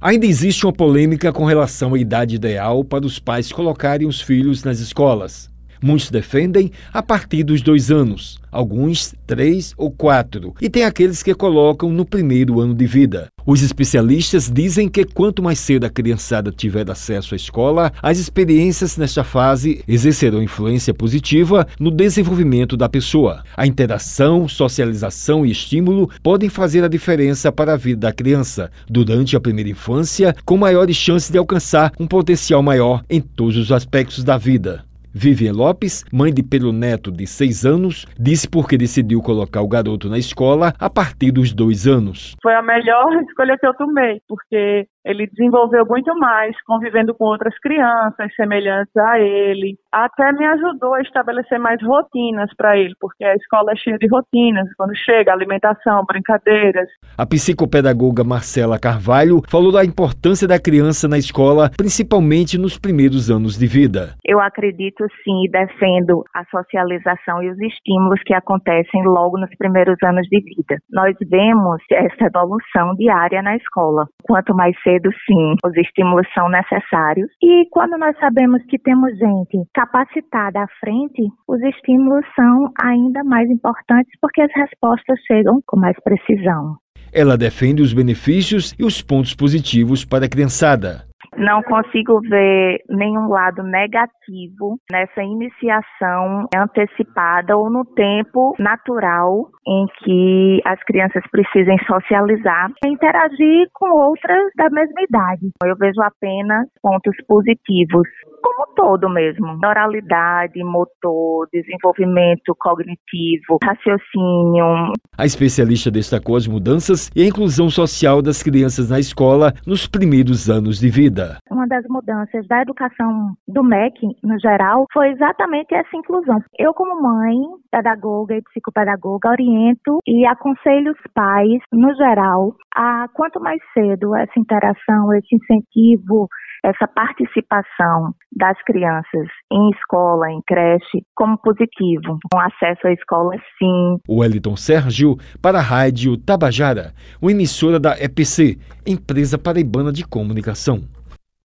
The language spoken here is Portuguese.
Ainda existe uma polêmica com relação à idade ideal para os pais colocarem os filhos nas escolas. Muitos defendem a partir dos dois anos, alguns três ou quatro, e tem aqueles que colocam no primeiro ano de vida. Os especialistas dizem que quanto mais cedo a criançada tiver acesso à escola, as experiências nesta fase exercerão influência positiva no desenvolvimento da pessoa. A interação, socialização e estímulo podem fazer a diferença para a vida da criança durante a primeira infância, com maiores chances de alcançar um potencial maior em todos os aspectos da vida. Vivian Lopes, mãe de Pedro Neto, de seis anos, disse por que decidiu colocar o garoto na escola a partir dos dois anos. Foi a melhor escolha que eu tomei, porque ele desenvolveu muito mais convivendo com outras crianças semelhantes a ele. Até me ajudou a estabelecer mais rotinas para ele, porque a escola é cheia de rotinas. Quando chega, alimentação, brincadeiras. A psicopedagoga Marcela Carvalho falou da importância da criança na escola, principalmente nos primeiros anos de vida. Eu acredito sim e defendo a socialização e os estímulos que acontecem logo nos primeiros anos de vida. Nós vemos essa evolução diária na escola. Quanto mais cedo cedo, sim, os estímulos são necessários. E quando nós sabemos que temos gente capacitada à frente, os estímulos são ainda mais importantes porque as respostas chegam com mais precisão. Ela defende os benefícios e os pontos positivos para a criançada. Não consigo ver nenhum lado negativo nessa iniciação antecipada ou no tempo natural em que as crianças precisem socializar e interagir com outras da mesma idade. Eu vejo apenas pontos positivos como todo mesmo. Oralidade, motor, desenvolvimento cognitivo, raciocínio. A especialista destacou as mudanças e a inclusão social das crianças na escola nos primeiros anos de vida. Uma das mudanças da educação do MEC, no geral, foi exatamente essa inclusão. Eu, como mãe, pedagoga e psicopedagoga, oriento e aconselho os pais, no geral, a quanto mais cedo essa interação, esse incentivo, essa participação das crianças em escola, em creche, como positivo. Com acesso à escola, sim. Wellington Sérgio, para a Rádio Tabajara, uma emissora da EPC, Empresa Paraibana de Comunicação.